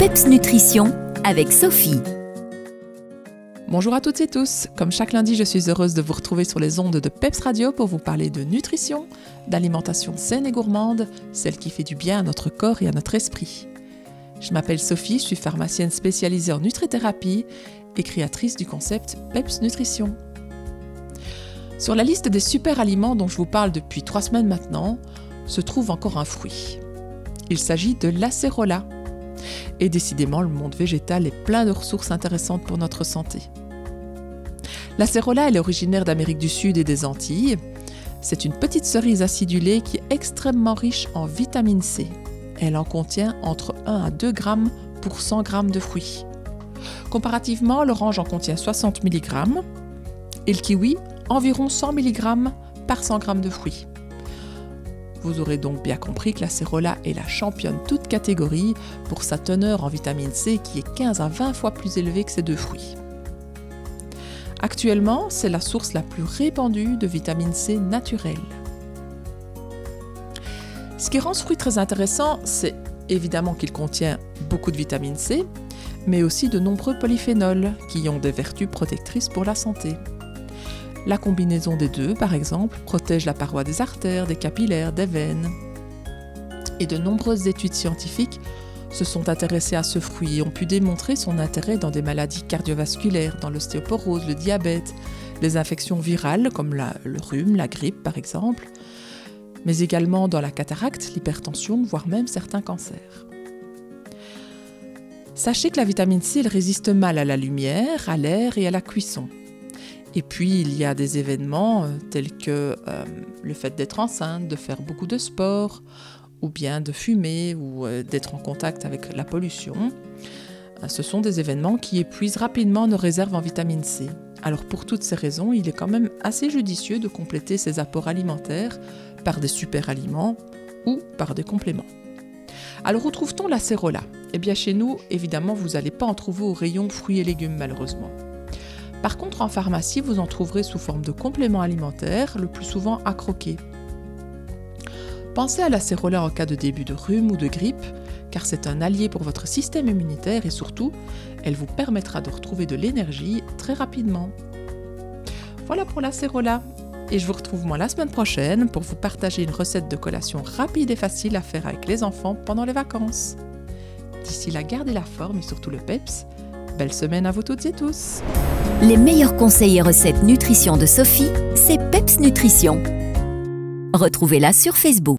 PEPS Nutrition avec Sophie. Bonjour à toutes et tous. Comme chaque lundi, je suis heureuse de vous retrouver sur les ondes de PEPS Radio pour vous parler de nutrition, d'alimentation saine et gourmande, celle qui fait du bien à notre corps et à notre esprit. Je m'appelle Sophie, je suis pharmacienne spécialisée en nutrithérapie et créatrice du concept PEPS Nutrition. Sur la liste des super aliments dont je vous parle depuis trois semaines maintenant, se trouve encore un fruit. Il s'agit de l'acérola. Et décidément, le monde végétal est plein de ressources intéressantes pour notre santé. L'acérola, elle est originaire d'Amérique du Sud et des Antilles. C'est une petite cerise acidulée qui est extrêmement riche en vitamine C. Elle en contient entre 1 à 2 grammes pour 100 grammes de fruits. Comparativement, l'orange en contient 60 mg et le kiwi environ 100 mg par 100 g de fruits. Vous aurez donc bien compris que la cérola est la championne toute catégorie pour sa teneur en vitamine C qui est 15 à 20 fois plus élevée que ces deux fruits. Actuellement, c'est la source la plus répandue de vitamine C naturelle. Ce qui rend ce fruit très intéressant, c'est évidemment qu'il contient beaucoup de vitamine C, mais aussi de nombreux polyphénols qui ont des vertus protectrices pour la santé. La combinaison des deux, par exemple, protège la paroi des artères, des capillaires, des veines. Et de nombreuses études scientifiques se sont intéressées à ce fruit et ont pu démontrer son intérêt dans des maladies cardiovasculaires, dans l'ostéoporose, le diabète, les infections virales comme le rhume, la grippe par exemple, mais également dans la cataracte, l'hypertension, voire même certains cancers. Sachez que la vitamine C résiste mal à la lumière, à l'air et à la cuisson. Et puis, il y a des événements euh, tels que euh, le fait d'être enceinte, de faire beaucoup de sport, ou bien de fumer, ou euh, d'être en contact avec la pollution. ce sont des événements qui épuisent rapidement nos réserves en vitamine C. Alors pour toutes ces raisons, il est quand même assez judicieux de compléter ces apports alimentaires par des super aliments ou par des compléments. Alors où trouve-t-on la cérola? Eh bien chez nous, évidemment, vous n'allez pas en trouver au rayon fruits et légumes malheureusement. Par contre, en pharmacie, vous en trouverez sous forme de compléments alimentaires, le plus souvent à croquer. Pensez à la cérola en cas de début de rhume ou de grippe, car c'est un allié pour votre système immunitaire et surtout, elle vous permettra de retrouver de l'énergie très rapidement. Voilà pour la cérola. Et je vous retrouve moi la semaine prochaine pour vous partager une recette de collation rapide et facile à faire avec les enfants pendant les vacances. D'ici là, gardez la forme et surtout le peps. Belle semaine à vous toutes et tous. Les meilleurs conseils et recettes nutrition de Sophie, c'est Peps Nutrition. Retrouvez-la sur Facebook.